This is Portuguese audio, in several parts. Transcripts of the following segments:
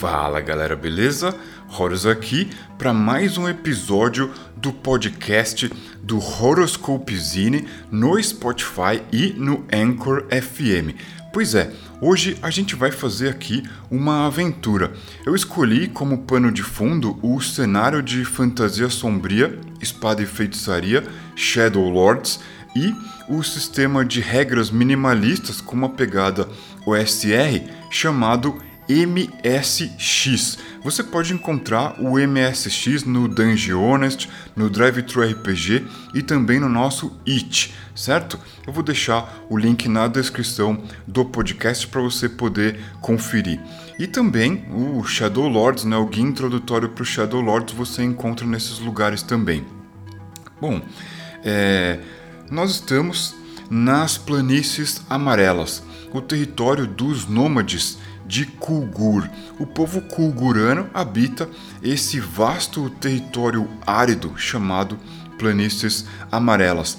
Fala galera, beleza? Horus aqui para mais um episódio do podcast do Horoscope Zine no Spotify e no Anchor FM. Pois é, hoje a gente vai fazer aqui uma aventura. Eu escolhi como pano de fundo o cenário de fantasia sombria, espada e feitiçaria, Shadow Lords e o sistema de regras minimalistas com uma pegada OSR chamado MSX. Você pode encontrar o MSX no Dungeon Honest, no Drive Thru RPG e também no nosso It, certo? Eu vou deixar o link na descrição do podcast para você poder conferir. E também o Shadow Lords, né, o guia introdutório para o Shadow Lords você encontra nesses lugares também. Bom, é, nós estamos nas planícies amarelas, o território dos nômades de Kulgur. O povo kulgurano habita esse vasto território árido chamado Planícies Amarelas.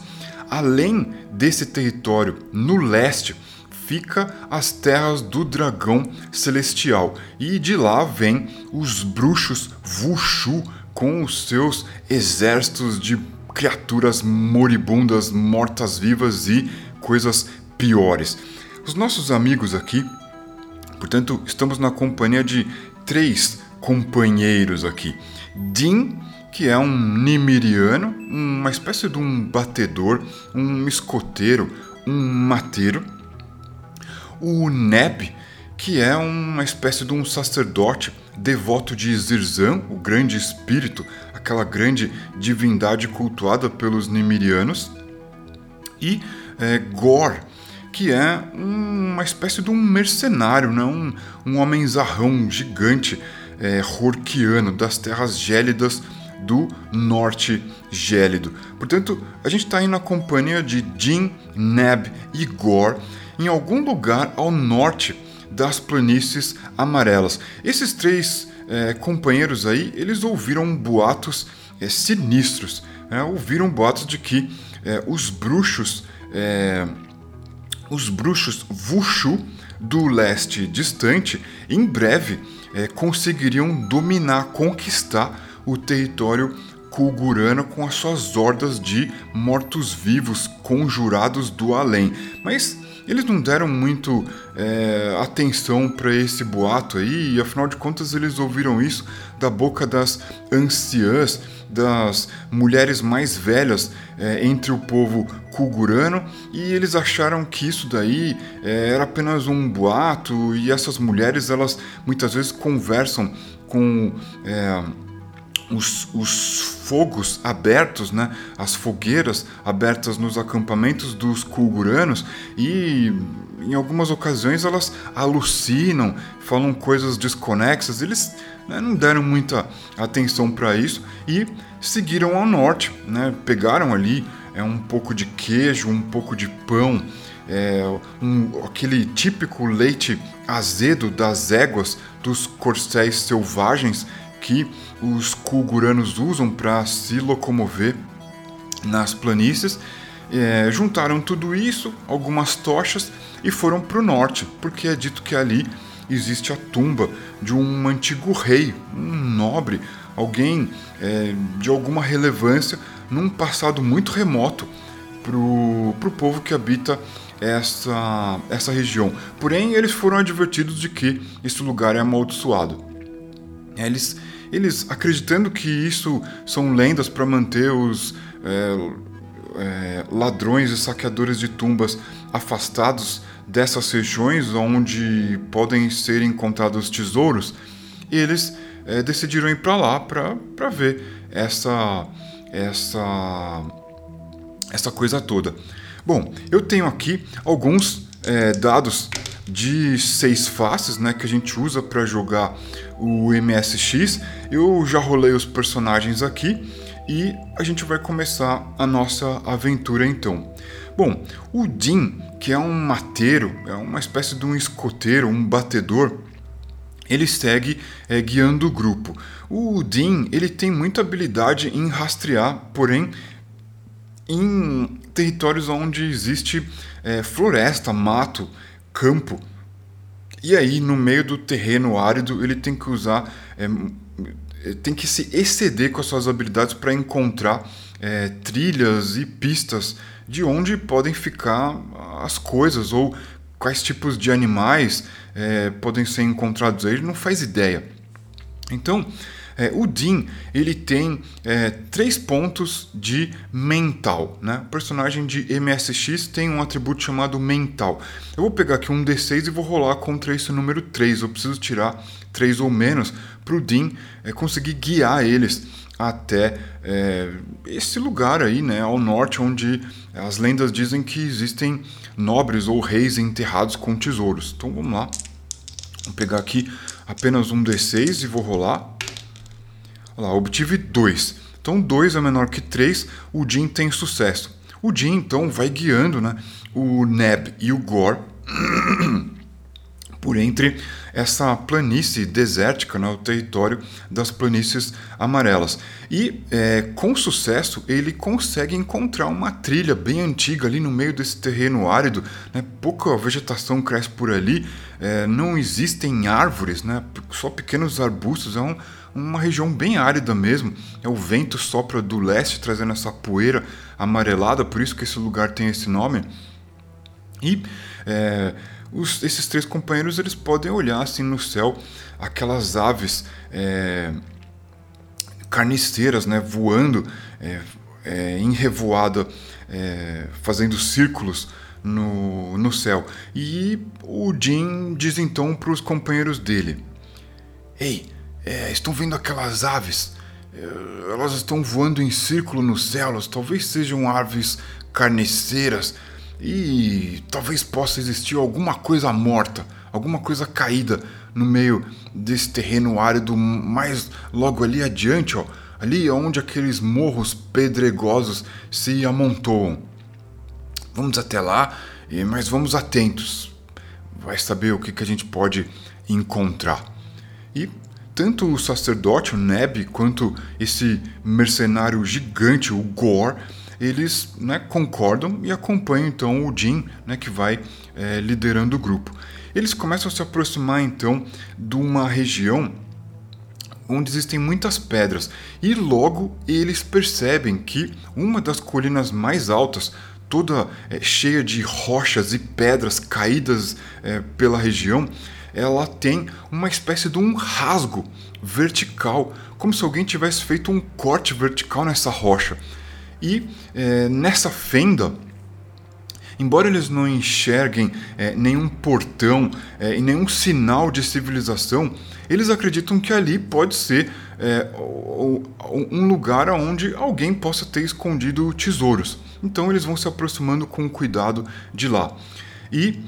Além desse território, no leste, fica as terras do dragão celestial e de lá vêm os bruxos Vushu com os seus exércitos de criaturas moribundas, mortas-vivas e coisas piores. Os nossos amigos aqui Portanto, estamos na companhia de três companheiros aqui. Din, que é um nimiriano, uma espécie de um batedor, um escoteiro, um mateiro. O Neb, que é uma espécie de um sacerdote devoto de Zirzan, o grande espírito, aquela grande divindade cultuada pelos nimirianos. E é, Gor, que é uma espécie de um mercenário, né? um, um homem zarrão gigante, é, Horkiano, das terras gélidas do norte gélido. Portanto, a gente está aí na companhia de Jin, Neb e Gor, em algum lugar ao norte das planícies amarelas. Esses três é, companheiros aí, eles ouviram boatos é, sinistros, é, ouviram boatos de que é, os bruxos é, os bruxos Wushu do leste distante em breve é, conseguiriam dominar, conquistar o território Kulgurano com as suas hordas de mortos-vivos conjurados do além. Mas eles não deram muito é, atenção para esse boato aí, e afinal de contas eles ouviram isso da boca das anciãs, das mulheres mais velhas é, entre o povo kulgurano, e eles acharam que isso daí é, era apenas um boato, e essas mulheres elas muitas vezes conversam com é, os, os, fogos abertos, né, as fogueiras abertas nos acampamentos dos kulguranos e em algumas ocasiões elas alucinam, falam coisas desconexas. Eles né, não deram muita atenção para isso e seguiram ao norte, né, pegaram ali é um pouco de queijo, um pouco de pão, é, um, aquele típico leite azedo das éguas dos corcéis selvagens que os kulguranos usam para se locomover nas planícies. É, juntaram tudo isso, algumas tochas e foram para o norte, porque é dito que ali existe a tumba de um antigo rei, um nobre, alguém é, de alguma relevância num passado muito remoto para o povo que habita essa, essa região. Porém, eles foram advertidos de que esse lugar é amaldiçoado. Eles eles acreditando que isso são lendas para manter os é, é, ladrões e saqueadores de tumbas afastados dessas regiões onde podem ser encontrados tesouros, eles é, decidiram ir para lá para ver essa, essa, essa coisa toda. Bom, eu tenho aqui alguns é, dados de seis faces, né, que a gente usa para jogar o MSX. Eu já rolei os personagens aqui e a gente vai começar a nossa aventura então. Bom, o Din, que é um mateiro, é uma espécie de um escoteiro, um batedor, ele segue é, guiando o grupo. O Din ele tem muita habilidade em rastrear, porém em territórios onde existe é, floresta, mato, campo. E aí, no meio do terreno árido, ele tem que usar. É, tem que se exceder com as suas habilidades para encontrar é, trilhas e pistas de onde podem ficar as coisas ou quais tipos de animais é, podem ser encontrados. Ele não faz ideia. Então, é, o Dean ele tem é, três pontos de mental. Né? O personagem de MSX tem um atributo chamado mental. Eu vou pegar aqui um D6 e vou rolar contra esse número 3. Eu preciso tirar 3 ou menos para o Dean é, conseguir guiar eles até é, esse lugar aí, né, ao norte, onde as lendas dizem que existem nobres ou reis enterrados com tesouros. Então vamos lá. Vou pegar aqui apenas um D6 e vou rolar. Olha lá, obtive 2. Então 2 é menor que 3, o Jin tem sucesso. O Jin então vai guiando né, o Neb e o Gor por entre essa planície desértica, né, o território das planícies amarelas. E é, com sucesso ele consegue encontrar uma trilha bem antiga ali no meio desse terreno árido, né, pouca vegetação cresce por ali, é, não existem árvores, né, só pequenos arbustos, é um, uma região bem árida mesmo. É o vento sopra do leste trazendo essa poeira amarelada, por isso que esse lugar tem esse nome. E é, os, esses três companheiros eles podem olhar assim no céu aquelas aves é, carniceiras, né, voando é, é, em revoada, é, fazendo círculos no, no céu. E o Jim diz então para os companheiros dele: Ei, é, estão vendo aquelas aves? É, elas estão voando em círculo nos céus, talvez sejam aves carniceiras e talvez possa existir alguma coisa morta, alguma coisa caída no meio desse terreno árido mais logo ali adiante, ó, ali onde aqueles morros pedregosos se amontoam. Vamos até lá, mas vamos atentos. Vai saber o que, que a gente pode encontrar. E tanto o sacerdote, o Neb, quanto esse mercenário gigante, o Gore, eles né, concordam e acompanham então o Jim, né, que vai é, liderando o grupo. Eles começam a se aproximar então de uma região onde existem muitas pedras e logo eles percebem que uma das colinas mais altas, toda é, cheia de rochas e pedras caídas é, pela região, ela tem uma espécie de um rasgo vertical, como se alguém tivesse feito um corte vertical nessa rocha. E é, nessa fenda, embora eles não enxerguem é, nenhum portão é, e nenhum sinal de civilização, eles acreditam que ali pode ser um lugar onde alguém possa ter escondido tesouros. Então eles vão se aproximando com cuidado de lá. E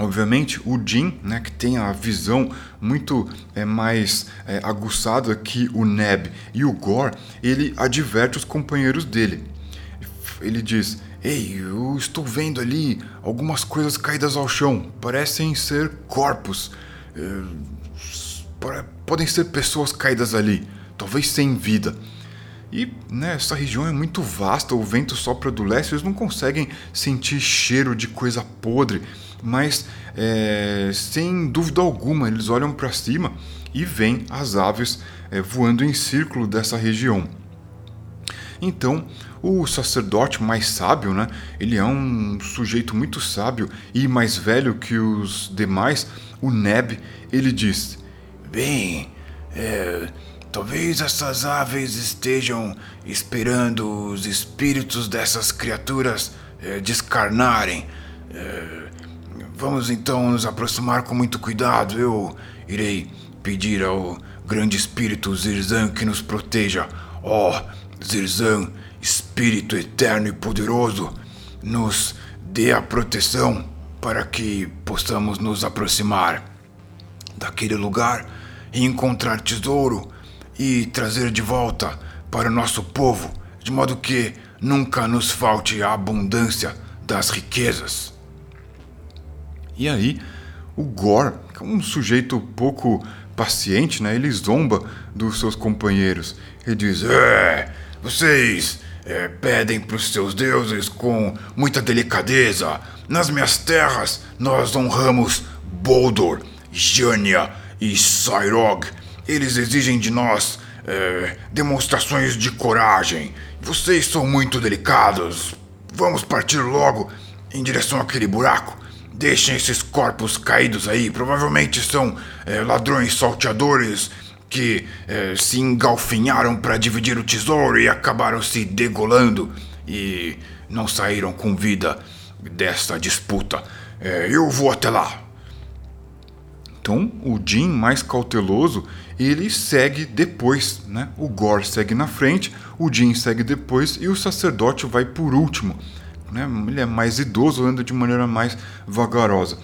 Obviamente, o Jin, né, que tem a visão muito é, mais é, aguçada que o Neb e o Gore, ele adverte os companheiros dele. Ele diz: Ei, eu estou vendo ali algumas coisas caídas ao chão. Parecem ser corpos. É, podem ser pessoas caídas ali, talvez sem vida. E né, essa região é muito vasta, o vento sopra do leste, eles não conseguem sentir cheiro de coisa podre mas é, sem dúvida alguma eles olham para cima e veem as aves é, voando em círculo dessa região. Então, o sacerdote mais sábio, né, ele é um sujeito muito sábio e mais velho que os demais, o Neb, ele diz: Bem, é, talvez essas aves estejam esperando os espíritos dessas criaturas é, descarnarem. É, Vamos então nos aproximar com muito cuidado. Eu irei pedir ao grande espírito Zirzan que nos proteja. Ó, oh, Zirzan, espírito eterno e poderoso, nos dê a proteção para que possamos nos aproximar daquele lugar e encontrar tesouro e trazer de volta para o nosso povo, de modo que nunca nos falte a abundância das riquezas. E aí, o Gore, que é um sujeito pouco paciente, né? Ele zomba dos seus companheiros. Ele diz: É, vocês é, pedem para os seus deuses com muita delicadeza. Nas minhas terras, nós honramos Boldor, Jania e Cyrog. Eles exigem de nós é, demonstrações de coragem. Vocês são muito delicados. Vamos partir logo em direção àquele buraco. Deixem esses corpos caídos aí. Provavelmente são é, ladrões salteadores que é, se engalfinharam para dividir o tesouro e acabaram se degolando e não saíram com vida dessa disputa. É, eu vou até lá. Então, o Jim, mais cauteloso, ele segue depois, né? O Gore segue na frente, o Jim segue depois e o sacerdote vai por último. Né? Ele é mais idoso, anda de maneira mais vagarosa.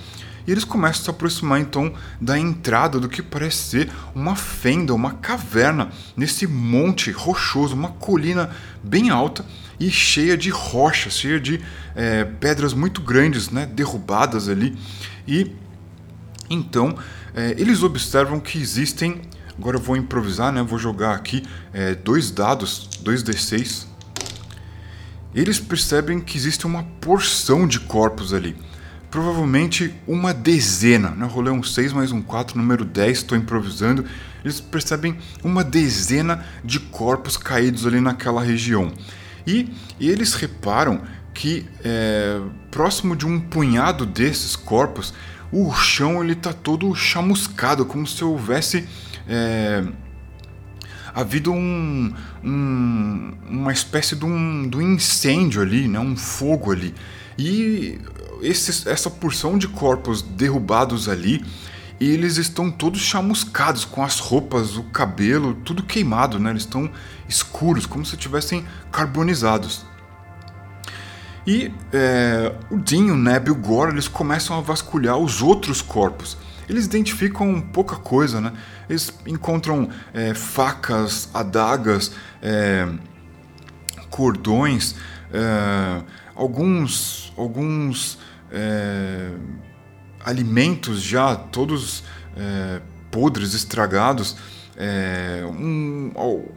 E eles começam a se aproximar então da entrada do que parece ser uma fenda, uma caverna, nesse monte rochoso, uma colina bem alta e cheia de rochas, cheia de é, pedras muito grandes, né, derrubadas ali. E então é, eles observam que existem. Agora eu vou improvisar, né? Vou jogar aqui é, dois dados, dois D6. Eles percebem que existe uma porção de corpos ali provavelmente uma dezena, né? rolei um 6 mais um 4, número 10, estou improvisando. Eles percebem uma dezena de corpos caídos ali naquela região. E, e eles reparam que é, próximo de um punhado desses corpos, o chão ele está todo chamuscado, como se houvesse é, havido um, um, uma espécie de um, de um incêndio ali, né? um fogo ali. E esse, essa porção de corpos derrubados ali, eles estão todos chamuscados, com as roupas, o cabelo, tudo queimado, né? Eles estão escuros, como se tivessem carbonizados. E é, o Dinho, o Neb e o Gore, eles começam a vasculhar os outros corpos. Eles identificam pouca coisa, né? Eles encontram é, facas, adagas, é, cordões, é, alguns, alguns é, alimentos já todos é, podres, estragados, é, um,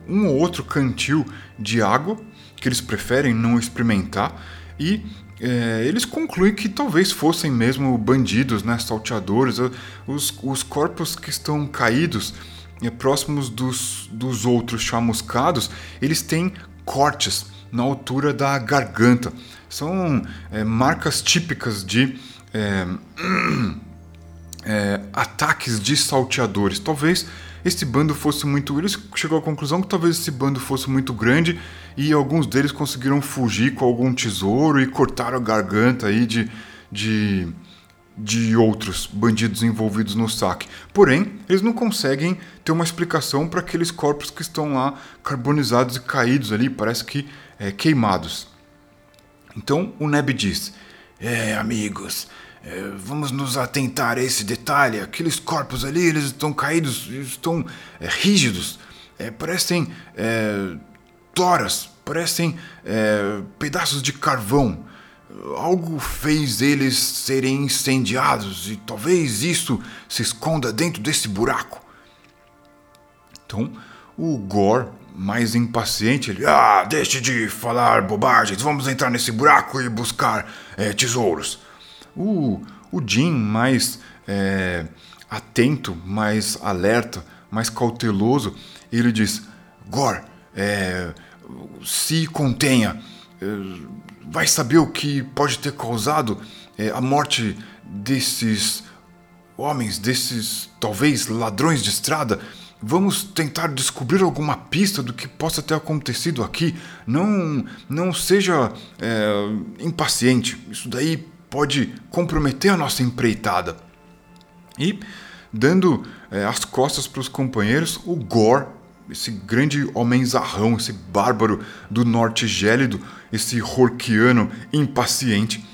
um ou outro cantil de água que eles preferem não experimentar e é, eles concluem que talvez fossem mesmo bandidos, né, salteadores, os, os corpos que estão caídos é, próximos dos, dos outros chamuscados, eles têm cortes na altura da garganta. São é, marcas típicas de ataques de salteadores. Talvez esse bando fosse muito. Ele chegou à conclusão que talvez esse bando fosse muito grande e alguns deles conseguiram fugir com algum tesouro e cortaram a garganta aí de, de, de outros bandidos envolvidos no saque. Porém, eles não conseguem ter uma explicação para aqueles corpos que estão lá carbonizados e caídos ali, parece que é, queimados. Então o Neb diz: É, amigos, é, vamos nos atentar a esse detalhe. Aqueles corpos ali, eles estão caídos, estão é, rígidos, é, parecem é, toras, parecem é, pedaços de carvão. Algo fez eles serem incendiados e talvez isso se esconda dentro desse buraco. Então, o Gore mais impaciente, ele: Ah, deixe de falar bobagens, vamos entrar nesse buraco e buscar é, tesouros. O, o Jim, mais é, atento, mais alerta, mais cauteloso, ele diz: Gor, é, se contenha, é, vai saber o que pode ter causado é, a morte desses homens, desses talvez ladrões de estrada Vamos tentar descobrir alguma pista do que possa ter acontecido aqui. Não, não seja é, impaciente. Isso daí pode comprometer a nossa empreitada. E, dando é, as costas para os companheiros, o Gore, esse grande homem zarrão, esse bárbaro do norte gélido, esse horquiano impaciente,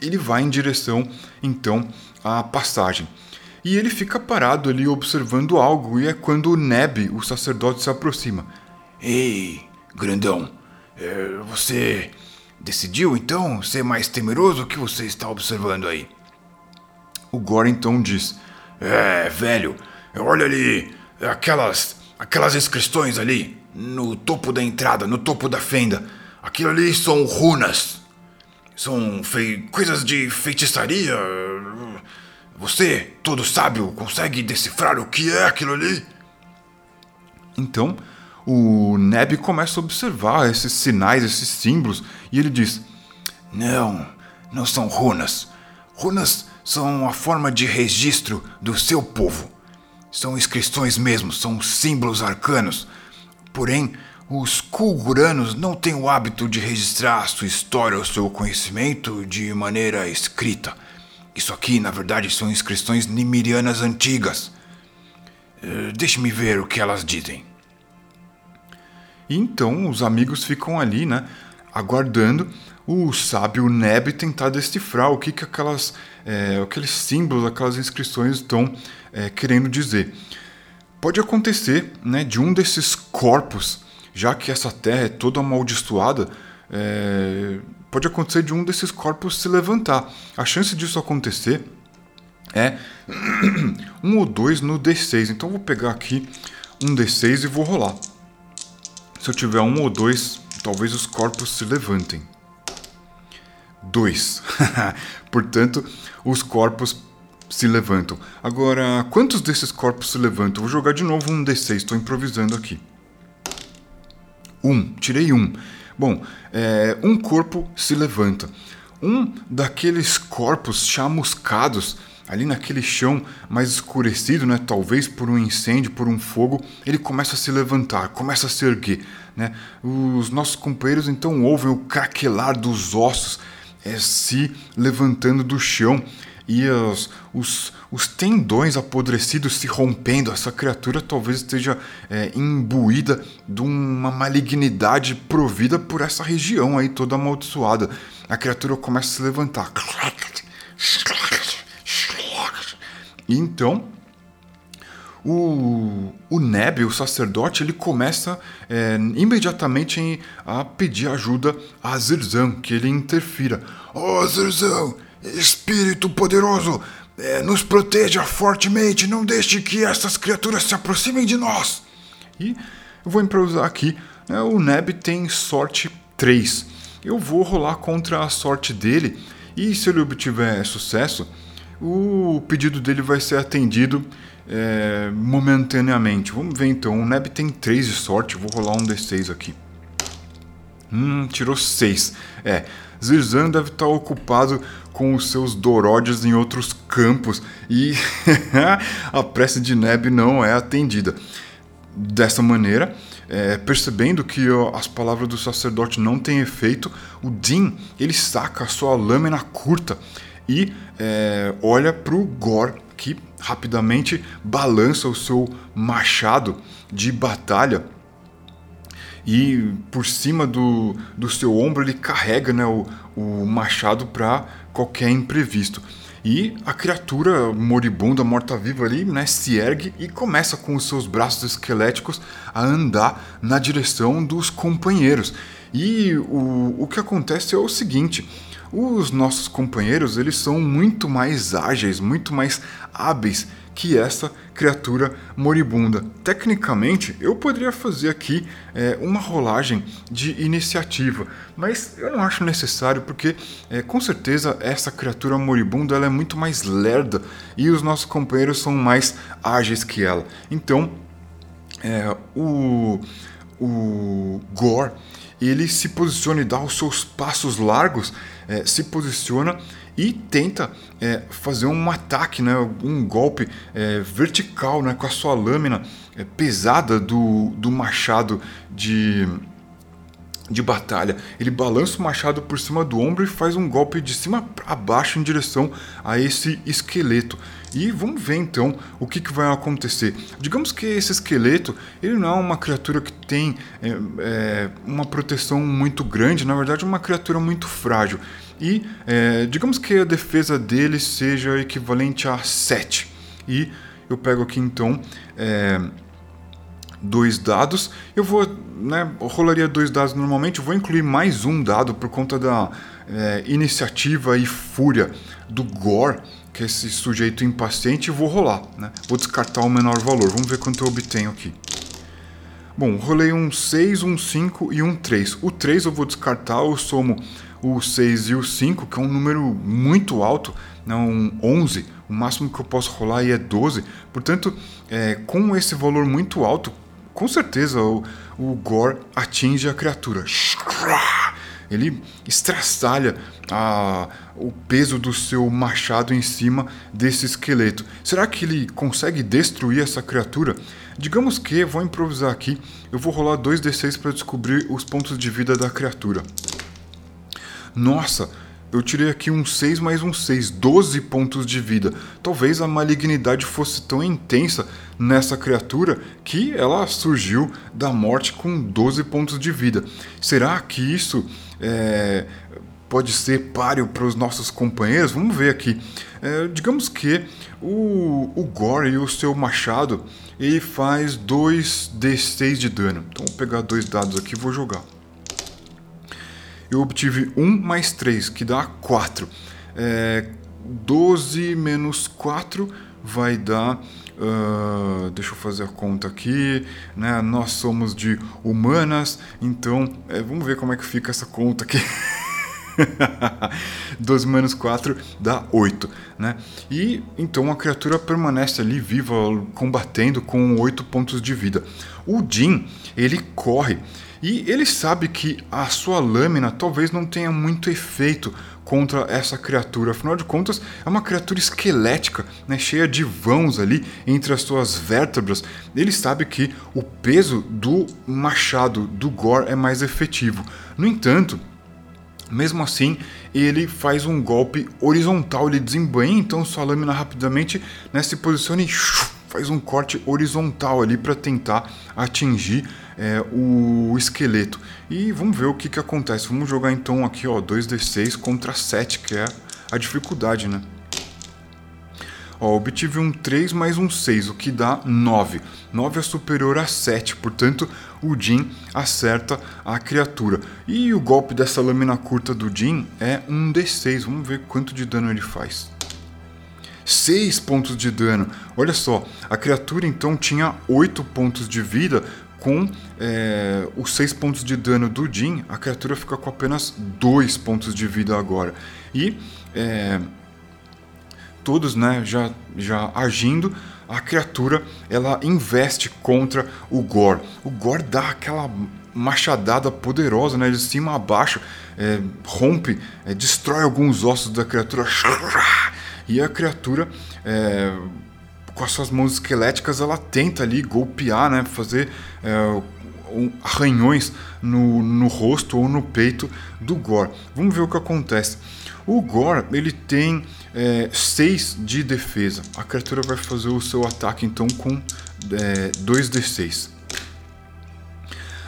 ele vai em direção então à passagem. E ele fica parado ali observando algo, e é quando o Neb, o sacerdote, se aproxima. Ei, grandão, é, você decidiu então ser mais temeroso? Que você está observando aí? O Gore então diz: É, velho, olha ali, aquelas, aquelas inscrições ali. no topo da entrada, no topo da fenda. Aquilo ali são runas. São fei coisas de feitiçaria. Você, todo sábio, consegue decifrar o que é aquilo ali? Então, o Neb começa a observar esses sinais, esses símbolos, e ele diz: Não, não são runas. Runas são a forma de registro do seu povo. São inscrições mesmo, são símbolos arcanos. Porém, os Kulguranos não têm o hábito de registrar sua história ou seu conhecimento de maneira escrita. Isso aqui, na verdade, são inscrições nimirianas antigas. Uh, Deixe-me ver o que elas dizem. Então os amigos ficam ali, né, aguardando o sábio Neb tentar decifrar o que, que aquelas, é, aqueles símbolos, aquelas inscrições estão é, querendo dizer. Pode acontecer né, de um desses corpos, já que essa terra é toda amaldiçoada, é, pode acontecer de um desses corpos se levantar. A chance disso acontecer é um ou dois no D6. Então eu vou pegar aqui um D6 e vou rolar. Se eu tiver um ou dois, talvez os corpos se levantem. Dois. Portanto, os corpos se levantam. Agora, quantos desses corpos se levantam? Vou jogar de novo um D6, estou improvisando aqui. Um, tirei um. Bom, é, um corpo se levanta. Um daqueles corpos chamuscados ali naquele chão mais escurecido, né, talvez por um incêndio, por um fogo, ele começa a se levantar, começa a se erguer. Né? Os nossos companheiros então ouvem o craquelar dos ossos é, se levantando do chão e os, os, os, tendões apodrecidos se rompendo. Essa criatura talvez esteja é, imbuída de uma malignidade provida por essa região aí toda amaldiçoada. A criatura começa a se levantar. E então, o, o Neb, o sacerdote, ele começa é, imediatamente a pedir ajuda a Zirzan, que ele interfira. Oh, Zirzan, espírito poderoso, é, nos proteja fortemente, não deixe que essas criaturas se aproximem de nós. E eu vou improvisar aqui. Né, o Neb tem sorte 3. Eu vou rolar contra a sorte dele, e se ele obtiver sucesso, o pedido dele vai ser atendido é, momentaneamente. Vamos ver então. O Neb tem 3 de sorte. Vou rolar um D6 aqui. Hum, tirou 6. É, Zirzan deve estar ocupado com os seus Doródios em outros campos e a prece de Neb não é atendida. Dessa maneira, é, percebendo que ó, as palavras do sacerdote não têm efeito, o Din ele saca a sua lâmina curta e é, olha para o Gor, que rapidamente balança o seu machado de batalha e por cima do, do seu ombro ele carrega né, o, o machado para qualquer imprevisto. E a criatura moribunda, morta-viva ali, né, se ergue e começa com os seus braços esqueléticos a andar na direção dos companheiros. E o, o que acontece é o seguinte: os nossos companheiros eles são muito mais ágeis, muito mais hábeis que essa criatura moribunda. Tecnicamente, eu poderia fazer aqui é, uma rolagem de iniciativa, mas eu não acho necessário porque, é, com certeza, essa criatura moribunda ela é muito mais lerda e os nossos companheiros são mais ágeis que ela. Então, é, o, o Gore ele se posiciona e dá os seus passos largos, é, se posiciona e tenta é, fazer um ataque, né, um golpe é, vertical né, com a sua lâmina é, pesada do, do machado de, de batalha. Ele balança o machado por cima do ombro e faz um golpe de cima para baixo em direção a esse esqueleto. E vamos ver então o que, que vai acontecer. Digamos que esse esqueleto ele não é uma criatura que tem é, é, uma proteção muito grande, na verdade é uma criatura muito frágil. E é, digamos que a defesa dele seja equivalente a 7. E eu pego aqui então é, dois dados. Eu vou, né, rolaria dois dados normalmente, eu vou incluir mais um dado por conta da é, iniciativa e fúria do Gore que é esse sujeito impaciente, e vou rolar. Né? Vou descartar o menor valor. Vamos ver quanto eu obtenho aqui. Bom, rolei um 6, um 5 e um 3. O 3 eu vou descartar, eu somo o 6 e o 5, que é um número muito alto, né, um 11. O máximo que eu posso rolar aí é 12. Portanto, é, com esse valor muito alto, com certeza o, o Gore atinge a criatura. Ele estraçalha a, o peso do seu machado em cima desse esqueleto. Será que ele consegue destruir essa criatura? Digamos que, vou improvisar aqui, eu vou rolar 2d6 para descobrir os pontos de vida da criatura. Nossa, eu tirei aqui um 6 mais um 6, 12 pontos de vida. Talvez a malignidade fosse tão intensa nessa criatura que ela surgiu da morte com 12 pontos de vida. Será que isso é, pode ser páreo para os nossos companheiros? Vamos ver aqui. É, digamos que o, o Gore e o seu machado ele faz 2d6 de dano. Então vou pegar dois dados aqui e vou jogar eu obtive 1 mais 3, que dá 4. É, 12 menos 4 vai dar. Uh, deixa eu fazer a conta aqui. Né? Nós somos de humanas, então é, vamos ver como é que fica essa conta aqui. 12 menos 4 dá 8, né? E então a criatura permanece ali viva, combatendo com 8 pontos de vida. O Jin, ele corre e ele sabe que a sua lâmina talvez não tenha muito efeito contra essa criatura. Afinal de contas, é uma criatura esquelética, né, cheia de vãos ali entre as suas vértebras. Ele sabe que o peso do machado do Gore é mais efetivo. No entanto, mesmo assim, ele faz um golpe horizontal, ele desembanha então sua lâmina rapidamente, né, se posiciona e faz um corte horizontal ali para tentar atingir é, o esqueleto. E vamos ver o que, que acontece. Vamos jogar então aqui ó, 2d6 contra 7, que é a dificuldade, né? Ó, obtive um 3 mais um 6, o que dá 9. 9 é superior a 7, portanto o Jin acerta a criatura. E o golpe dessa lâmina curta do Jin é um D6, vamos ver quanto de dano ele faz. 6 pontos de dano. Olha só, a criatura então tinha 8 pontos de vida, com é, os 6 pontos de dano do Jin, a criatura fica com apenas 2 pontos de vida agora. E é, todos né, já, já agindo, a criatura ela investe contra o Gore. O Gore dá aquela machadada poderosa né, de cima a baixo, é, rompe, é, destrói alguns ossos da criatura. E a criatura é, com as suas mãos esqueléticas, ela tenta ali golpear, né, fazer é, arranhões no, no rosto ou no peito do Gore. Vamos ver o que acontece. O Gore ele tem 6 é, de defesa. A criatura vai fazer o seu ataque então com 2d6. É,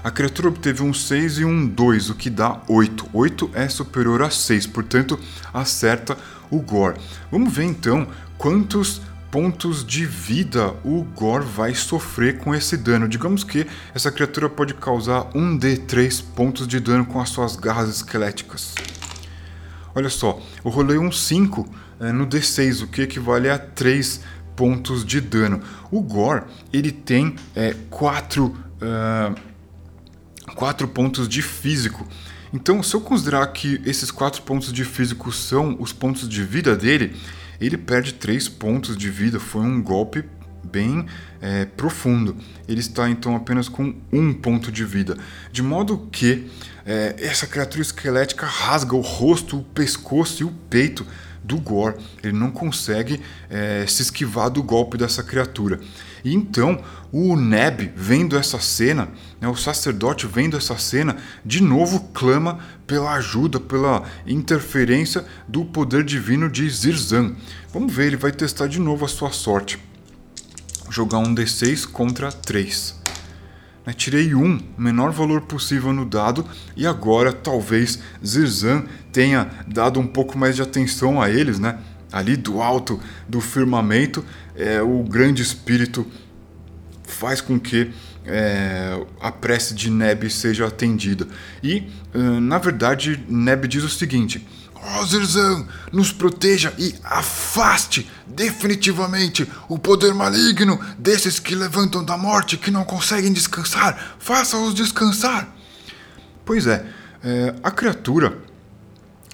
a criatura obteve um 6 e um 2, o que dá 8. 8 é superior a 6, portanto acerta o Gore. Vamos ver então quantos pontos de vida o Gore vai sofrer com esse dano. Digamos que essa criatura pode causar 1d3 pontos de dano com as suas garras esqueléticas. Olha só, eu rolei um 5 é, no d6, o que equivale a 3 pontos de dano. O Gore ele tem 4 é, uh, pontos de físico. Então, se eu considerar que esses 4 pontos de físico são os pontos de vida dele, ele perde 3 pontos de vida. Foi um golpe bem é, profundo. Ele está então apenas com um ponto de vida. De modo que é, essa criatura esquelética rasga o rosto, o pescoço e o peito do Gore. Ele não consegue é, se esquivar do golpe dessa criatura. E então o Neb, vendo essa cena, né, o sacerdote vendo essa cena, de novo clama pela ajuda, pela interferência do poder divino de Zirzan. Vamos ver, ele vai testar de novo a sua sorte. Jogar um D6 contra 3. Né, tirei um, menor valor possível no dado, e agora talvez Zirzan tenha dado um pouco mais de atenção a eles, né? Ali do alto do firmamento, é, o grande espírito faz com que é, a prece de Neb seja atendida. E, na verdade, Neb diz o seguinte: Ozirzan, nos proteja e afaste definitivamente o poder maligno desses que levantam da morte que não conseguem descansar. Faça-os descansar. Pois é, é, a criatura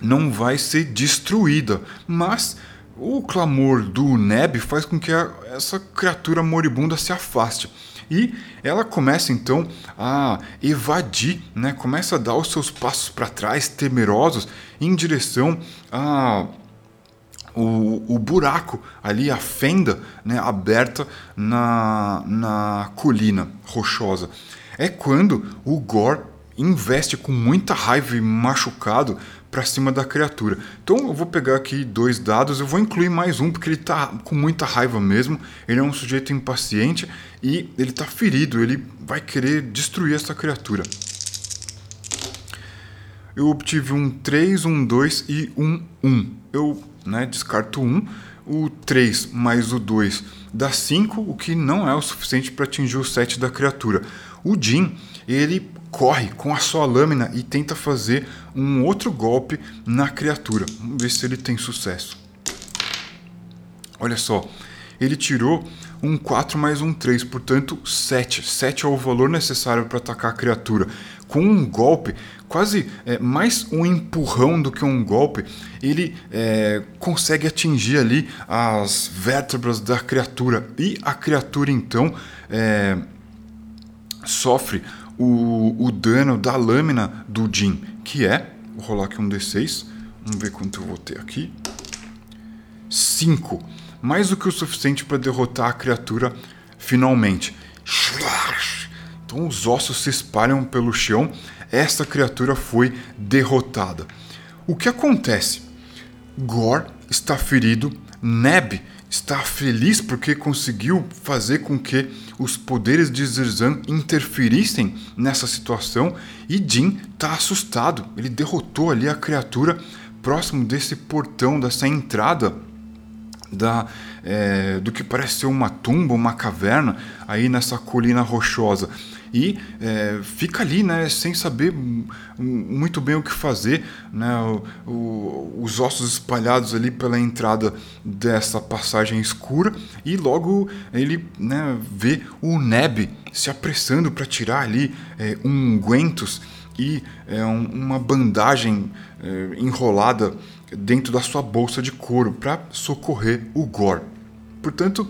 não vai ser destruída, mas o clamor do Neb faz com que a, essa criatura moribunda se afaste. E ela começa então a evadir, né? começa a dar os seus passos para trás, temerosos, em direção a o, o, buraco ali, a fenda né, aberta na, na colina rochosa. É quando o Gor investe com muita raiva e machucado para cima da criatura. Então eu vou pegar aqui dois dados, eu vou incluir mais um porque ele está com muita raiva mesmo. Ele é um sujeito impaciente e ele está ferido, ele vai querer destruir essa criatura. Eu obtive um 3, um 2 e um 1. Eu né, descarto um. O 3 mais o 2 dá 5, o que não é o suficiente para atingir o 7 da criatura. O Jin, ele corre com a sua lâmina e tenta fazer um outro golpe na criatura. Vamos ver se ele tem sucesso. Olha só, ele tirou um 4 mais um 3, portanto 7. 7 é o valor necessário para atacar a criatura. Com um golpe, quase é, mais um empurrão do que um golpe, ele é, consegue atingir ali as vértebras da criatura. E a criatura então é, sofre o, o dano da lâmina do Jin, que é, vou rolar aqui um D6, vamos ver quanto eu vou ter aqui. 5, mais do que o suficiente para derrotar a criatura finalmente. Então os ossos se espalham pelo chão, esta criatura foi derrotada. O que acontece? Gor está ferido, Neb está feliz porque conseguiu fazer com que os poderes de Zirzan interferissem nessa situação e Jin está assustado. Ele derrotou ali a criatura próximo desse portão, dessa entrada da, é, do que parece ser uma tumba, uma caverna aí nessa colina rochosa e é, fica ali, né, sem saber muito bem o que fazer, né, o, o, os ossos espalhados ali pela entrada dessa passagem escura e logo ele né, vê o Neb se apressando para tirar ali é, ungüentos e é, um, uma bandagem é, enrolada dentro da sua bolsa de couro para socorrer o Gor. Portanto,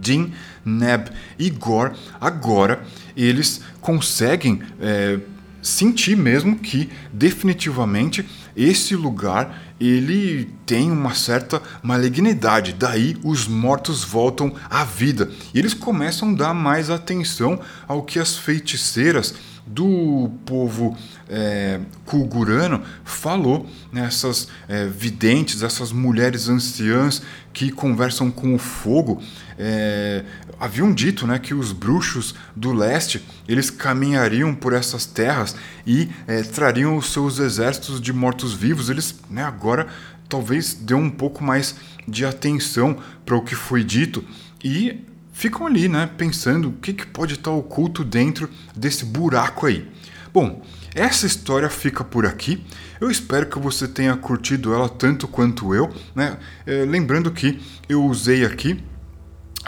Jin, Neb e Gor agora eles conseguem é, sentir mesmo que definitivamente esse lugar ele tem uma certa malignidade. Daí os mortos voltam à vida e eles começam a dar mais atenção ao que as feiticeiras do povo é, kulgurano falou nessas né, é, videntes, essas mulheres anciãs que conversam com o fogo. É, haviam dito né, que os bruxos do leste eles caminhariam por essas terras e é, trariam os seus exércitos de mortos-vivos. Eles né, agora talvez deu um pouco mais de atenção para o que foi dito e ficam ali, né, pensando o que, que pode estar oculto dentro desse buraco aí. Bom, essa história fica por aqui. Eu espero que você tenha curtido ela tanto quanto eu. Né? É, lembrando que eu usei aqui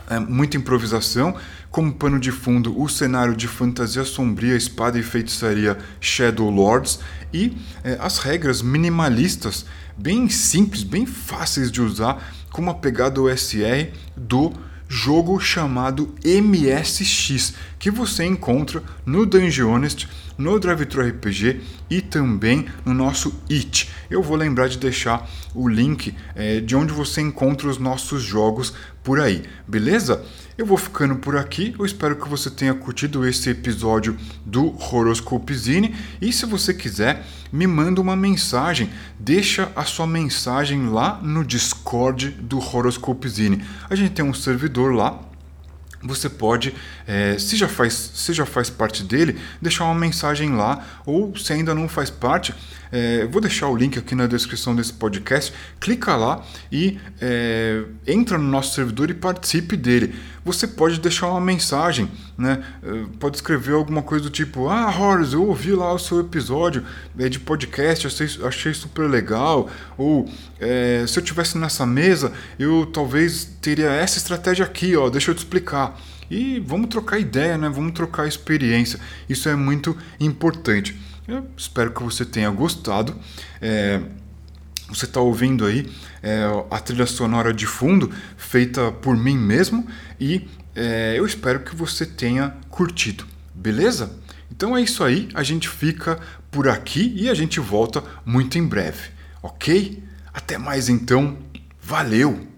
é, muita improvisação, como pano de fundo o cenário de fantasia sombria, espada e feitiçaria Shadow Lords e é, as regras minimalistas, bem simples, bem fáceis de usar, com a pegada OSR do jogo chamado MSX, que você encontra no Dungeonist, no DriveThru RPG e também no nosso It. Eu vou lembrar de deixar o link é, de onde você encontra os nossos jogos por aí, beleza? Eu vou ficando por aqui. Eu espero que você tenha curtido esse episódio do Horoscope Zine. E se você quiser, me manda uma mensagem. Deixa a sua mensagem lá no Discord do Horoscope Zine. A gente tem um servidor lá você pode, é, se, já faz, se já faz parte dele, deixar uma mensagem lá, ou se ainda não faz parte, é, vou deixar o link aqui na descrição desse podcast, clica lá e é, entra no nosso servidor e participe dele. Você pode deixar uma mensagem, né? É, pode escrever alguma coisa do tipo: Ah, Horace, eu ouvi lá o seu episódio é, de podcast, achei, achei super legal. Ou é, se eu tivesse nessa mesa, eu talvez teria essa estratégia aqui, ó, deixa eu te explicar. E vamos trocar ideia, né? Vamos trocar experiência. Isso é muito importante. Eu espero que você tenha gostado. É, você está ouvindo aí é, a trilha sonora de fundo feita por mim mesmo e é, eu espero que você tenha curtido, beleza? Então é isso aí, a gente fica por aqui e a gente volta muito em breve, ok? Até mais então, valeu!